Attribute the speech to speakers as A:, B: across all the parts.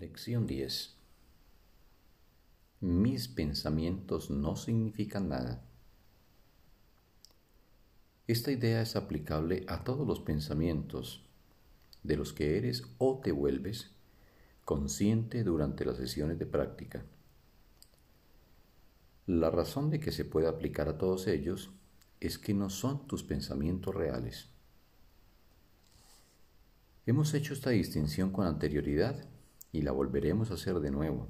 A: Lección 10. Mis pensamientos no significan nada. Esta idea es aplicable a todos los pensamientos de los que eres o te vuelves consciente durante las sesiones de práctica. La razón de que se pueda aplicar a todos ellos es que no son tus pensamientos reales. Hemos hecho esta distinción con anterioridad y la volveremos a hacer de nuevo.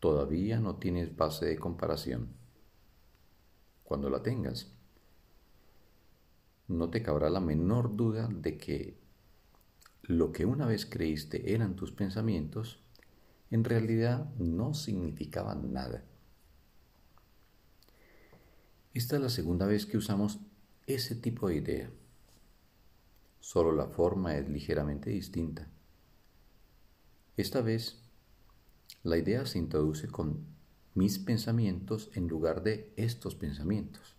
A: Todavía no tienes base de comparación. Cuando la tengas, no te cabrá la menor duda de que lo que una vez creíste eran tus pensamientos, en realidad no significaban nada. Esta es la segunda vez que usamos ese tipo de idea solo la forma es ligeramente distinta. Esta vez, la idea se introduce con mis pensamientos en lugar de estos pensamientos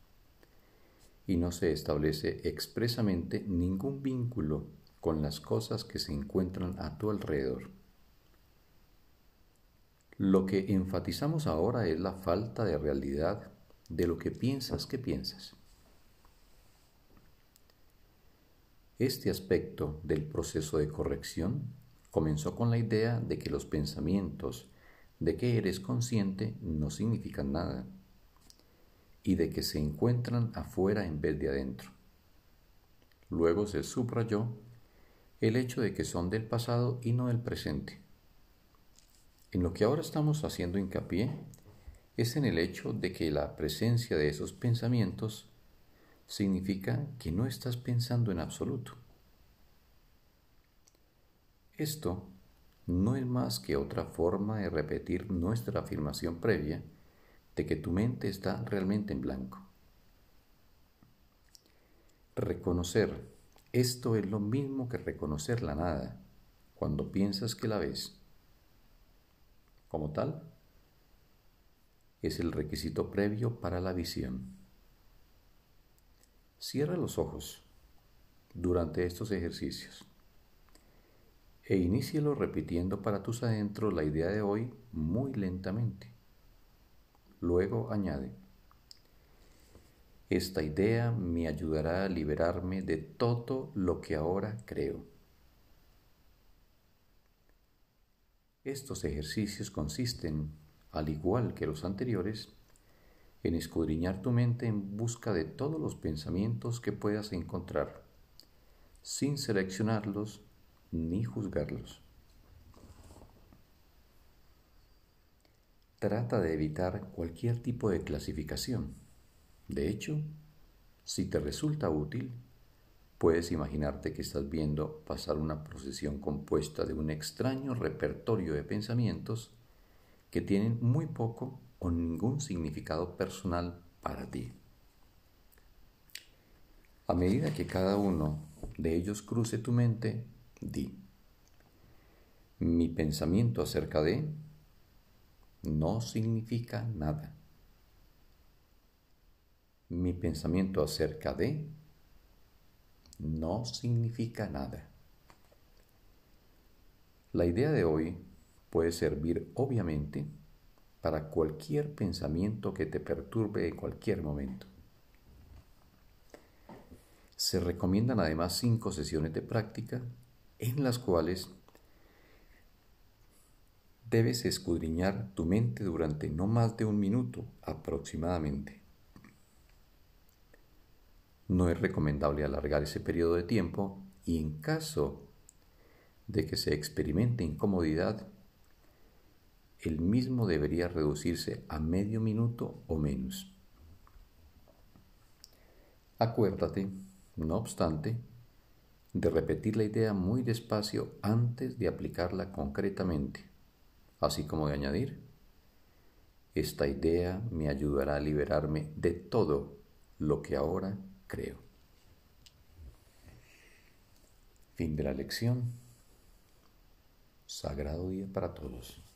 A: y no se establece expresamente ningún vínculo con las cosas que se encuentran a tu alrededor. Lo que enfatizamos ahora es la falta de realidad de lo que piensas que piensas. Este aspecto del proceso de corrección comenzó con la idea de que los pensamientos de que eres consciente no significan nada y de que se encuentran afuera en vez de adentro. Luego se subrayó el hecho de que son del pasado y no del presente. En lo que ahora estamos haciendo hincapié es en el hecho de que la presencia de esos pensamientos significa que no estás pensando en absoluto. Esto no es más que otra forma de repetir nuestra afirmación previa de que tu mente está realmente en blanco. Reconocer esto es lo mismo que reconocer la nada cuando piensas que la ves. Como tal, es el requisito previo para la visión. Cierra los ojos durante estos ejercicios e inícialo repitiendo para tus adentros la idea de hoy muy lentamente. Luego añade, esta idea me ayudará a liberarme de todo lo que ahora creo. Estos ejercicios consisten, al igual que los anteriores, en escudriñar tu mente en busca de todos los pensamientos que puedas encontrar, sin seleccionarlos ni juzgarlos. Trata de evitar cualquier tipo de clasificación. De hecho, si te resulta útil, puedes imaginarte que estás viendo pasar una procesión compuesta de un extraño repertorio de pensamientos que tienen muy poco o ningún significado personal para ti. A medida que cada uno de ellos cruce tu mente, di, mi pensamiento acerca de no significa nada. Mi pensamiento acerca de no significa nada. La idea de hoy puede servir obviamente para cualquier pensamiento que te perturbe en cualquier momento. Se recomiendan además cinco sesiones de práctica en las cuales debes escudriñar tu mente durante no más de un minuto aproximadamente. No es recomendable alargar ese periodo de tiempo y en caso de que se experimente incomodidad, el mismo debería reducirse a medio minuto o menos. Acuérdate, no obstante, de repetir la idea muy despacio antes de aplicarla concretamente, así como de añadir, esta idea me ayudará a liberarme de todo lo que ahora creo. Fin de la lección. Sagrado día para todos.